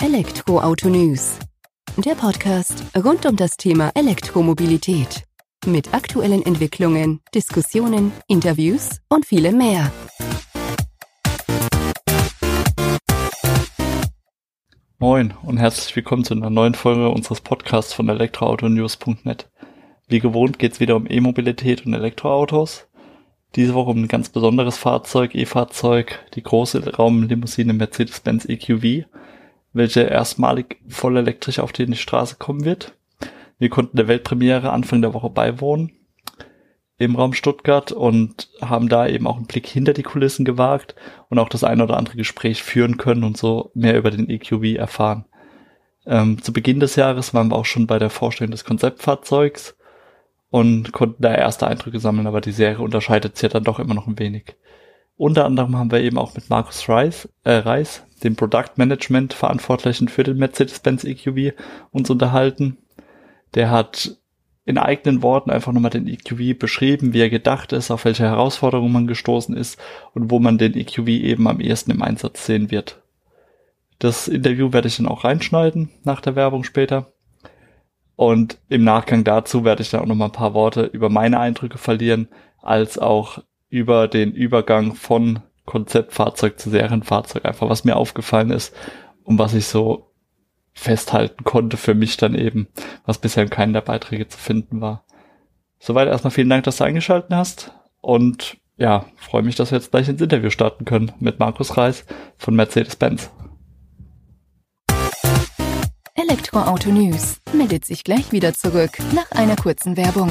Elektroauto News. Der Podcast rund um das Thema Elektromobilität. Mit aktuellen Entwicklungen, Diskussionen, Interviews und vielem mehr. Moin und herzlich willkommen zu einer neuen Folge unseres Podcasts von elektroautonews.net. Wie gewohnt geht es wieder um E-Mobilität und Elektroautos. Diese Woche um ein ganz besonderes Fahrzeug, E-Fahrzeug, die große Raumlimousine Mercedes-Benz EQV, welche erstmalig voll elektrisch auf die Straße kommen wird. Wir konnten der Weltpremiere Anfang der Woche beiwohnen im Raum Stuttgart und haben da eben auch einen Blick hinter die Kulissen gewagt und auch das ein oder andere Gespräch führen können und so mehr über den EQV erfahren. Ähm, zu Beginn des Jahres waren wir auch schon bei der Vorstellung des Konzeptfahrzeugs und konnten da erste Eindrücke sammeln, aber die Serie unterscheidet sich ja dann doch immer noch ein wenig. Unter anderem haben wir eben auch mit Markus Reis, äh, Reis dem Product Management Verantwortlichen für den Mercedes-Benz EQV, uns unterhalten. Der hat in eigenen Worten einfach nochmal den EQV beschrieben, wie er gedacht ist, auf welche Herausforderungen man gestoßen ist und wo man den EQV eben am ehesten im Einsatz sehen wird. Das Interview werde ich dann auch reinschneiden nach der Werbung später. Und im Nachgang dazu werde ich dann auch noch mal ein paar Worte über meine Eindrücke verlieren, als auch über den Übergang von Konzeptfahrzeug zu Serienfahrzeug, einfach was mir aufgefallen ist und was ich so festhalten konnte für mich dann eben, was bisher in keinem der Beiträge zu finden war. Soweit erstmal vielen Dank, dass du eingeschaltet hast und ja, freue mich, dass wir jetzt gleich ins Interview starten können mit Markus Reis von Mercedes-Benz. Elektroauto News meldet sich gleich wieder zurück nach einer kurzen Werbung.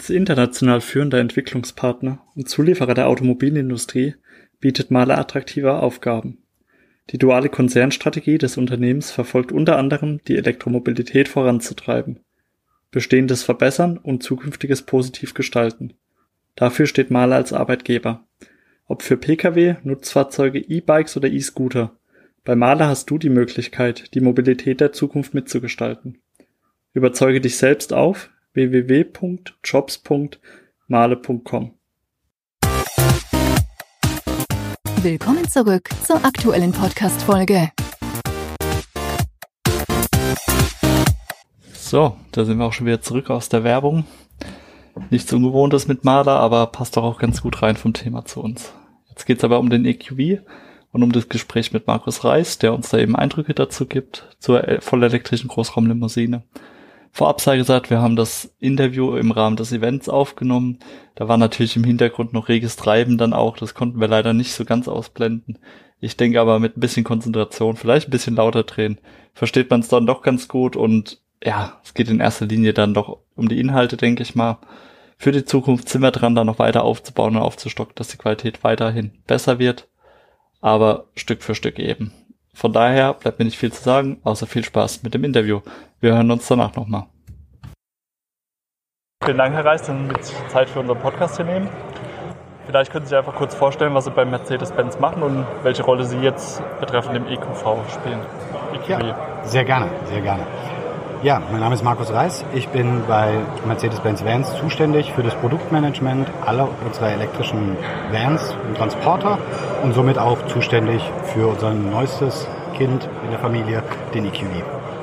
Als international führender Entwicklungspartner und Zulieferer der Automobilindustrie bietet Mahler attraktive Aufgaben. Die duale Konzernstrategie des Unternehmens verfolgt unter anderem, die Elektromobilität voranzutreiben, Bestehendes verbessern und Zukünftiges positiv gestalten. Dafür steht Mahler als Arbeitgeber. Ob für Pkw, Nutzfahrzeuge, E-Bikes oder E-Scooter. Bei Maler hast du die Möglichkeit, die Mobilität der Zukunft mitzugestalten. Überzeuge dich selbst auf www.jobs.male.com. Willkommen zurück zur aktuellen Podcast-Folge. So, da sind wir auch schon wieder zurück aus der Werbung. Nichts Ungewohntes mit Marder, aber passt doch auch ganz gut rein vom Thema zu uns. Jetzt geht's aber um den EQV und um das Gespräch mit Markus Reis, der uns da eben Eindrücke dazu gibt, zur vollelektrischen Großraumlimousine. Vorab sei gesagt, wir haben das Interview im Rahmen des Events aufgenommen. Da war natürlich im Hintergrund noch reges Treiben dann auch. Das konnten wir leider nicht so ganz ausblenden. Ich denke aber mit ein bisschen Konzentration, vielleicht ein bisschen lauter drehen, versteht man es dann doch ganz gut und ja, es geht in erster Linie dann doch um die Inhalte, denke ich mal. Für die Zukunft sind wir dran, da noch weiter aufzubauen und aufzustocken, dass die Qualität weiterhin besser wird aber Stück für Stück eben. Von daher bleibt mir nicht viel zu sagen, außer viel Spaß mit dem Interview. Wir hören uns danach nochmal. Vielen Dank, Herr Reis, dass Sie mit Zeit für unseren Podcast hier nehmen. Vielleicht können Sie sich einfach kurz vorstellen, was Sie bei Mercedes-Benz machen und welche Rolle Sie jetzt betreffend dem EQV spielen. EQV. Ja, sehr gerne, sehr gerne. Ja, mein Name ist Markus Reis. Ich bin bei Mercedes-Benz Vans zuständig für das Produktmanagement aller unserer elektrischen Vans und Transporter und somit auch zuständig für unser neuestes Kind in der Familie, den EQV.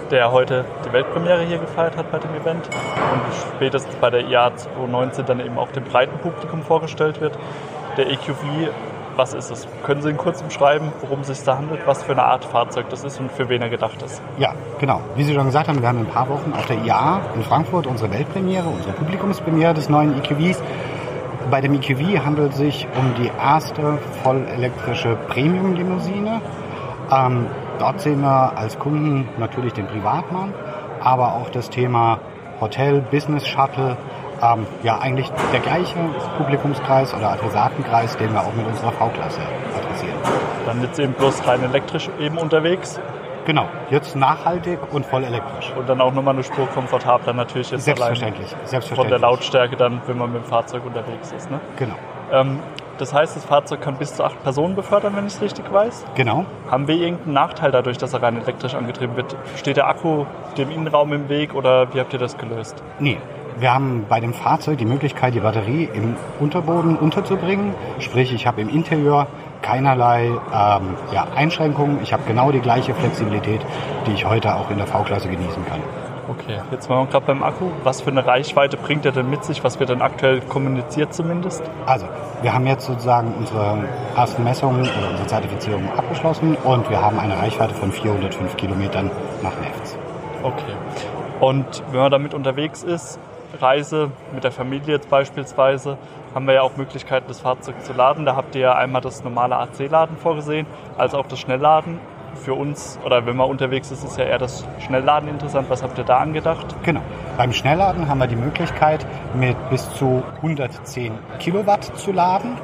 Der heute die Weltpremiere hier gefeiert hat bei dem Event und spätestens bei der IAA 2019 dann eben auch dem breiten Publikum vorgestellt wird. Der EQV was ist es? Können Sie in kurz beschreiben, worum es sich da handelt, was für eine Art Fahrzeug das ist und für wen er gedacht ist? Ja, genau. Wie Sie schon gesagt haben, wir haben in ein paar Wochen auf der IAA in Frankfurt unsere Weltpremiere, unsere Publikumspremiere des neuen EQVs. Bei dem EQV handelt es sich um die erste vollelektrische Premium-Limousine. Ähm, dort sehen wir als Kunden natürlich den Privatmann, aber auch das Thema Hotel, Business Shuttle, ähm, ja eigentlich der gleiche Publikumskreis oder Adressatenkreis, den wir auch mit unserer V-Klasse adressieren. Dann jetzt eben bloß rein elektrisch eben unterwegs. Genau, jetzt nachhaltig und voll elektrisch. Und dann auch nochmal eine Spur komfortabler natürlich jetzt Selbstverständlich, selbstverständlich. Von der Lautstärke dann, wenn man mit dem Fahrzeug unterwegs ist. Ne? Genau. Ähm, das heißt, das Fahrzeug kann bis zu acht Personen befördern, wenn ich es richtig weiß. Genau. Haben wir irgendeinen Nachteil dadurch, dass er rein elektrisch angetrieben wird? Steht der Akku dem Innenraum im Weg oder wie habt ihr das gelöst? Nee, wir haben bei dem Fahrzeug die Möglichkeit, die Batterie im Unterboden unterzubringen. Sprich, ich habe im Interieur keinerlei ähm, ja, Einschränkungen. Ich habe genau die gleiche Flexibilität, die ich heute auch in der V-Klasse genießen kann. Okay, jetzt waren wir gerade beim Akku. Was für eine Reichweite bringt er denn mit sich? Was wird denn aktuell kommuniziert zumindest? Also, wir haben jetzt sozusagen unsere ersten Messungen oder unsere Zertifizierung abgeschlossen und wir haben eine Reichweite von 405 Kilometern nach Nefts. Okay. Und wenn man damit unterwegs ist, Reise mit der Familie jetzt beispielsweise, haben wir ja auch Möglichkeiten, das Fahrzeug zu laden. Da habt ihr ja einmal das normale AC-Laden vorgesehen, als auch das Schnellladen für uns oder wenn man unterwegs ist, ist ja eher das Schnellladen interessant. Was habt ihr da angedacht? Genau. Beim Schnellladen haben wir die Möglichkeit, mit bis zu 110 Kilowatt zu laden.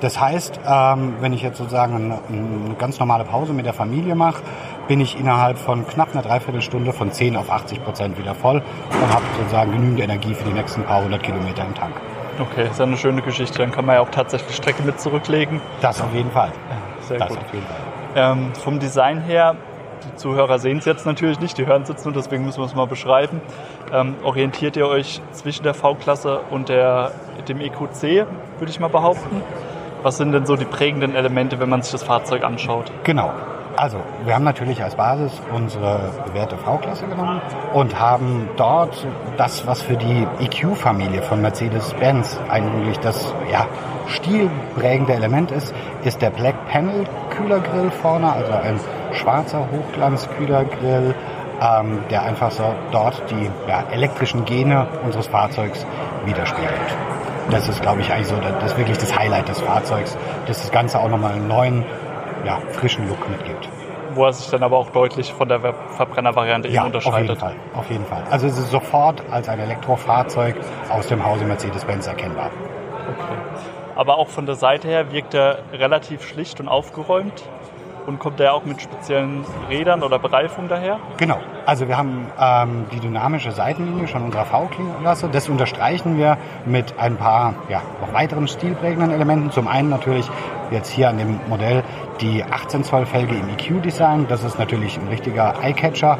Das heißt, ähm, wenn ich jetzt sozusagen eine, ganz normale Pause mit der Familie mache, bin ich innerhalb von knapp einer Dreiviertelstunde von 10 auf 80 Prozent wieder voll und habe sozusagen genügend Energie für die nächsten paar hundert Kilometer im Tank. Okay, ist ja eine schöne Geschichte. Dann kann man ja auch tatsächlich Strecke mit zurücklegen. Das auf jeden Fall. Sehr das gut. auf jeden Fall. Ähm, vom Design her, die Zuhörer sehen es jetzt natürlich nicht, die hören es jetzt nur, deswegen müssen wir es mal beschreiben. Ähm, orientiert ihr euch zwischen der V-Klasse und der, dem EQC, würde ich mal behaupten? Was sind denn so die prägenden Elemente, wenn man sich das Fahrzeug anschaut? Genau. Also, wir haben natürlich als Basis unsere bewährte V-Klasse genommen und haben dort das, was für die EQ-Familie von Mercedes-Benz eigentlich das ja, stilprägende Element ist, ist der Black Panel Kühlergrill vorne, also ein schwarzer Hochglanz-Kühlergrill, ähm, der einfach so dort die ja, elektrischen Gene unseres Fahrzeugs widerspiegelt. Das ist, glaube ich, eigentlich so das, das wirklich das Highlight des Fahrzeugs, dass das Ganze auch nochmal einen neuen, ja, frischen Look mitgibt. Wo er sich dann aber auch deutlich von der Verbrennervariante Ja, auf jeden unterscheidet. Fall. Auf jeden Fall. Also es ist sofort als ein Elektrofahrzeug aus dem Hause Mercedes-Benz erkennbar. Okay. Aber auch von der Seite her wirkt er relativ schlicht und aufgeräumt. Und kommt er auch mit speziellen Rädern oder Bereifung daher? Genau. Also wir haben ähm, die dynamische Seitenlinie schon unserer V-Klasse. Das unterstreichen wir mit ein paar ja, noch weiteren stilprägenden Elementen. Zum einen natürlich jetzt hier an dem Modell die 18 Zoll Felge im EQ-Design. Das ist natürlich ein richtiger Eyecatcher.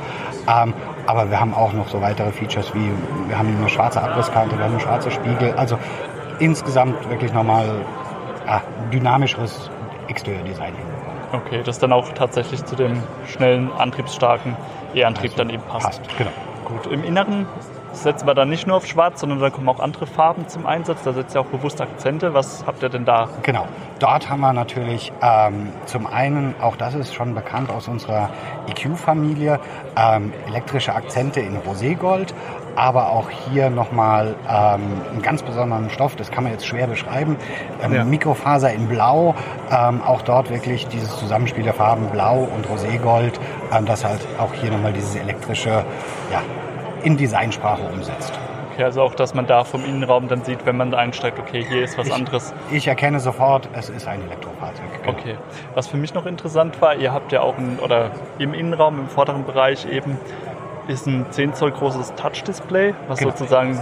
Ähm, aber wir haben auch noch so weitere Features wie wir haben eine schwarze Abrisskante, wir haben einen schwarzen Spiegel. Also insgesamt wirklich nochmal ja, dynamischeres Exterior-Design. Okay, das dann auch tatsächlich zu dem schnellen, antriebsstarken E-Antrieb dann eben passt. Passt, genau. Gut, im Inneren setzen wir dann nicht nur auf Schwarz, sondern da kommen auch andere Farben zum Einsatz. Da setzt ihr auch bewusst Akzente. Was habt ihr denn da? Genau. Dort haben wir natürlich ähm, zum einen, auch das ist schon bekannt aus unserer EQ-Familie, ähm, elektrische Akzente in Roségold, aber auch hier nochmal ähm, einen ganz besonderen Stoff, das kann man jetzt schwer beschreiben, ähm, Ja. Mikrofaser in Blau, ähm, auch dort wirklich dieses Zusammenspiel der Farben Blau und Roségold, ähm, das halt auch hier nochmal dieses elektrische ja, in Designsprache umsetzt. Okay, also auch, dass man da vom Innenraum dann sieht, wenn man einsteigt, okay, hier ist was Ich- anderes. Ich erkenne sofort, es ist ein Elektrofahrzeug. Genau. Okay. Was für mich noch interessant war, ihr habt ja auch ein, oder im Innenraum, im vorderen Bereich eben, ist ein 10 Zoll großes Touch-Display, was Genau. sozusagen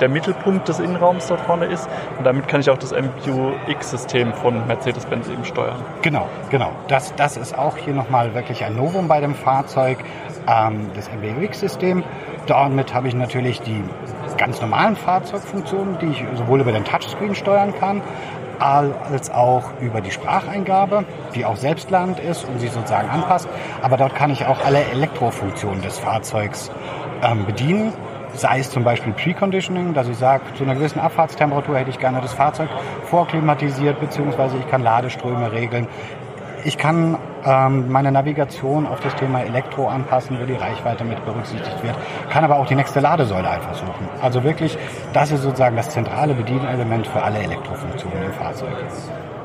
der Mittelpunkt des Innenraums dort vorne ist. Und damit kann ich auch das MBUX-System von Mercedes-Benz eben steuern. Genau, genau. Das, das ist auch hier nochmal wirklich ein Novum bei dem Fahrzeug, ähm, das MBUX-System. Damit habe ich natürlich die ganz normalen Fahrzeugfunktionen, die ich sowohl über den Touchscreen steuern kann, als auch über die Spracheingabe, die auch selbstlernend ist und sich sozusagen anpasst. Aber dort kann ich auch alle Elektrofunktionen des Fahrzeugs ähm, bedienen. Sei es zum Beispiel Preconditioning, dass ich sage, zu einer gewissen Abfahrtstemperatur hätte ich gerne das Fahrzeug vorklimatisiert, beziehungsweise ich kann Ladeströme regeln. Ich kann ähm, meine Navigation auf das Thema Elektro anpassen, wo die Reichweite mit berücksichtigt wird, kann aber auch die nächste Ladesäule einfach suchen. Also wirklich, das ist sozusagen das zentrale Bedienelement für alle Elektrofunktionen im Fahrzeug.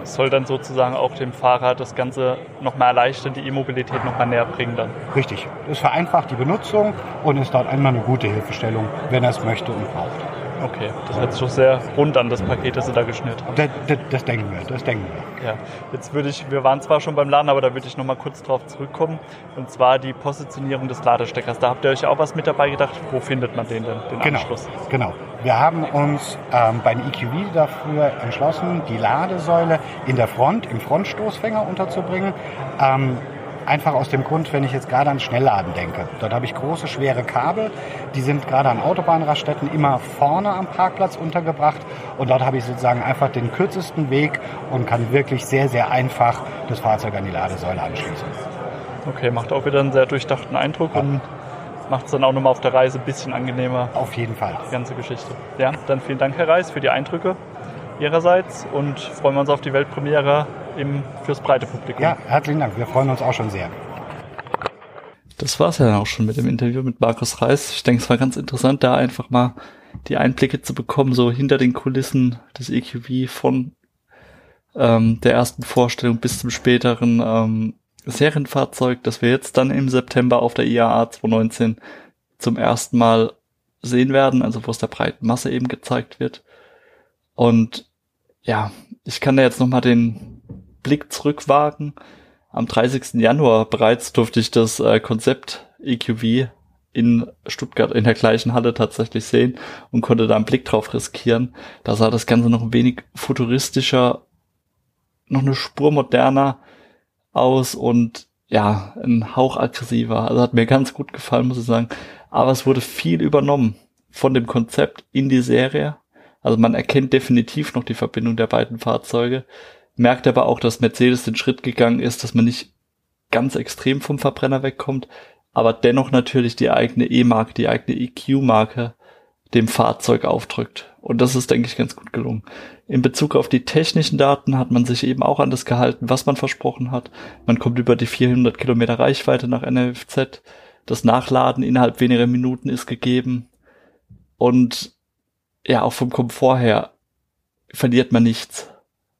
Das soll dann sozusagen auch dem Fahrer das Ganze nochmal erleichtern, die E-Mobilität nochmal näher bringen dann. Richtig. Es vereinfacht die Benutzung und ist dort einmal eine gute Hilfestellung, wenn er es möchte und braucht. Okay, das hört sich doch sehr rund an, das Paket, das Sie da geschnürt haben. Das, das, das denken wir, das denken wir. Ja, jetzt würde ich, wir waren zwar schon beim Laden, aber da würde ich noch mal kurz drauf zurückkommen. Und zwar die Positionierung des Ladesteckers. Da habt ihr euch auch was mit dabei gedacht. Wo findet man den denn, den Genau, Anschluss? genau. Wir haben uns ähm, beim EQV dafür entschlossen, die Ladesäule in der Front, im Frontstoßfänger unterzubringen. Ähm, Einfach aus dem Grund, wenn ich jetzt gerade an Schnellladen denke. Dort habe ich große, schwere Kabel. Die sind gerade an Autobahnraststätten immer vorne am Parkplatz untergebracht. Und dort habe ich sozusagen einfach den kürzesten Weg und kann wirklich sehr, sehr einfach das Fahrzeug an die Ladesäule anschließen. Okay, macht auch wieder einen sehr durchdachten Eindruck ja. und macht es dann auch nochmal auf der Reise ein bisschen angenehmer. Auf jeden Fall. Die ganze Geschichte. Ja, dann vielen Dank, Herr Reis, für die Eindrücke Ihrerseits und freuen wir uns auf die Weltpremiere im, fürs breite Publikum. Ja, herzlichen Dank. Wir freuen uns auch schon sehr. Das war's ja auch schon mit dem Interview mit Markus Reis. Ich denke, es war ganz interessant, da einfach mal die Einblicke zu bekommen, so hinter den Kulissen des EQV von ähm, der ersten Vorstellung bis zum späteren ähm, Serienfahrzeug, das wir jetzt dann im September auf der IAA 2019 zum ersten Mal sehen werden, also wo es der breiten Masse eben gezeigt wird. Und ja, ich kann da jetzt nochmal den Blick zurückwagen. Am 30. Januar bereits durfte ich das äh, Konzept EQV in Stuttgart in der gleichen Halle tatsächlich sehen und konnte da einen Blick drauf riskieren. Da sah das Ganze noch ein wenig futuristischer, noch eine Spur moderner aus und ja, ein Hauch aggressiver. Also hat mir ganz gut gefallen, muss ich sagen. Aber es wurde viel übernommen von dem Konzept in die Serie. Also man erkennt definitiv noch die Verbindung der beiden Fahrzeuge, merkt aber auch, dass Mercedes den Schritt gegangen ist, dass man nicht ganz extrem vom Verbrenner wegkommt, aber dennoch natürlich die eigene E-Marke, die eigene EQ-Marke dem Fahrzeug aufdrückt. Und das ist, denke ich, ganz gut gelungen. In Bezug auf die technischen Daten hat man sich eben auch an das gehalten, was man versprochen hat. Man kommt über die 400 Kilometer Reichweite nach NFZ. Das Nachladen innerhalb weniger Minuten ist gegeben. Und ja, auch vom Komfort her verliert man nichts.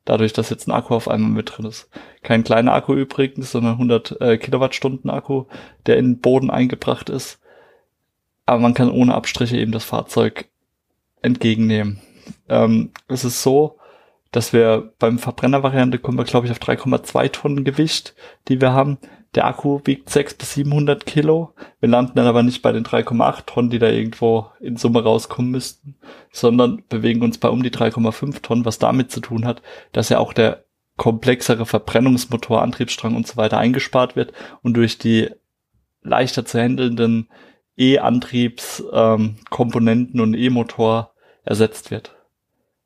Dadurch, dass jetzt ein Akku auf einmal mit drin ist. Kein kleiner Akku übrigens, sondern 100 äh, Kilowattstunden Akku, der in den Boden eingebracht ist. Aber man kann ohne Abstriche eben das Fahrzeug entgegennehmen. Ähm, es ist so, dass wir beim Verbrennervariante kommen wir, glaube ich, auf 3,2 Tonnen Gewicht, die wir haben. Der Akku wiegt 600 bis 700 Kilo. Wir landen dann aber nicht bei den 3,8 Tonnen, die da irgendwo in Summe rauskommen müssten, sondern bewegen uns bei um die 3,5 Tonnen, was damit zu tun hat, dass ja auch der komplexere Verbrennungsmotor, Antriebsstrang und so weiter eingespart wird und durch die leichter zu handelnden E-Antriebskomponenten ähm, und E-Motor ersetzt wird.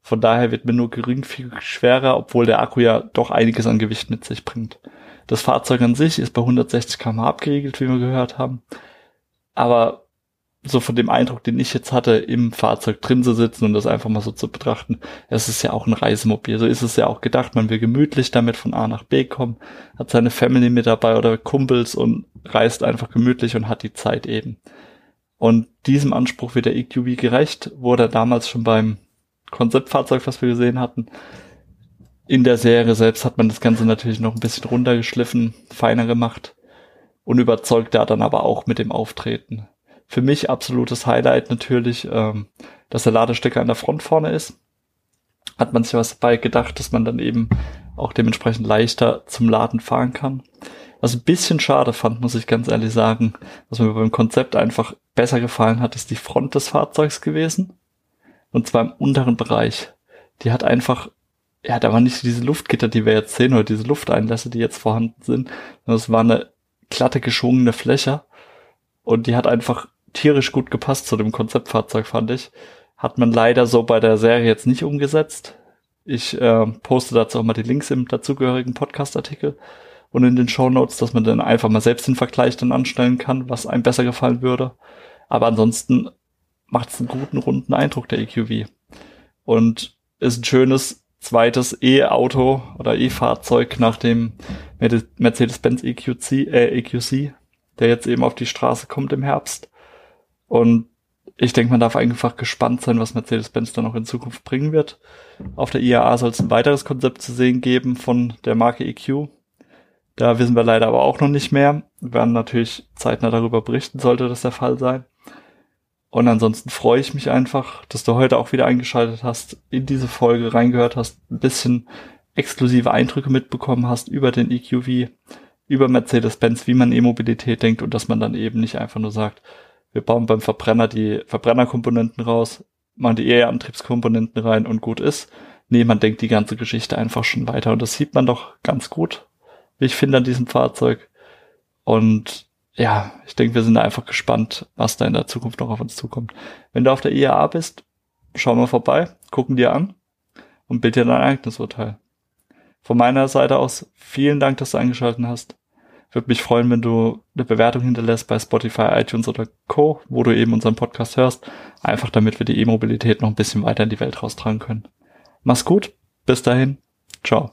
Von daher wird mir nur geringfügig schwerer, obwohl der Akku ja doch einiges an Gewicht mit sich bringt. Das Fahrzeug an sich ist bei 160 km abgeriegelt, wie wir gehört haben. Aber so von dem Eindruck, den ich jetzt hatte, im Fahrzeug drin zu sitzen und das einfach mal so zu betrachten, es ist ja auch ein Reisemobil. So ist es ja auch gedacht. Man will gemütlich damit von A nach B kommen, hat seine Family mit dabei oder Kumpels und reist einfach gemütlich und hat die Zeit eben. Und diesem Anspruch wird der EQV gerecht, wurde damals schon beim Konzeptfahrzeug, was wir gesehen hatten. In der Serie selbst hat man das Ganze natürlich noch ein bisschen runtergeschliffen, feiner gemacht und überzeugt da dann aber auch mit dem Auftreten. Für mich absolutes Highlight natürlich, ähm, dass der Ladestecker an der Front vorne ist. Hat man sich was dabei gedacht, dass man dann eben auch dementsprechend leichter zum Laden fahren kann. Was ein bisschen schade fand, muss ich ganz ehrlich sagen, was mir beim Konzept einfach besser gefallen hat, ist die Front des Fahrzeugs gewesen. Und zwar im unteren Bereich. Die hat einfach, ja, da waren nicht diese Luftgitter, die wir jetzt sehen, oder diese Lufteinlässe, die jetzt vorhanden sind, es war eine glatte, geschwungene Fläche. Und die hat einfach tierisch gut gepasst zu dem Konzeptfahrzeug, fand ich. Hat man leider so bei der Serie jetzt nicht umgesetzt. Ich äh, poste dazu auch mal die Links im dazugehörigen Podcast-Artikel und in den Show Notes, dass man dann einfach mal selbst den Vergleich dann anstellen kann, was einem besser gefallen würde. Aber ansonsten macht es einen guten, runden Eindruck, der EQV. Und ist ein schönes zweites E-Auto oder E-Fahrzeug nach dem Mercedes-Benz EQC, äh, EQC, der jetzt eben auf die Straße kommt im Herbst. Und ich denke, man darf einfach gespannt sein, was Mercedes-Benz da noch in Zukunft bringen wird. Auf der IAA soll es ein weiteres Konzept zu sehen geben von der Marke EQ. Da wissen wir leider aber auch noch nicht mehr. Wir werden natürlich zeitnah darüber berichten, sollte das der Fall sein. Und ansonsten freue ich mich einfach, dass du heute auch wieder eingeschaltet hast, in diese Folge reingehört hast, ein bisschen exklusive Eindrücke mitbekommen hast über den EQV, über Mercedes-Benz, wie man E-Mobilität denkt und dass man dann eben nicht einfach nur sagt, wir bauen beim Verbrenner die Verbrennerkomponenten raus, machen die E-Antriebskomponenten rein und gut ist. Nee, man denkt die ganze Geschichte einfach schon weiter und das sieht man doch ganz gut, wie ich finde an diesem Fahrzeug. Und ja, ich denke, wir sind einfach gespannt, was da in der Zukunft noch auf uns zukommt. Wenn du auf der IAA bist, schau mal vorbei, gucken dir an und bild dir dein eigenes Urteil. Von meiner Seite aus vielen Dank, dass du eingeschaltet hast. Würde mich freuen, wenn du eine Bewertung hinterlässt bei Spotify, iTunes oder Co., wo du eben unseren Podcast hörst. Einfach damit wir die E-Mobilität noch ein bisschen weiter in die Welt raustragen können. Mach's gut. Bis dahin. Ciao.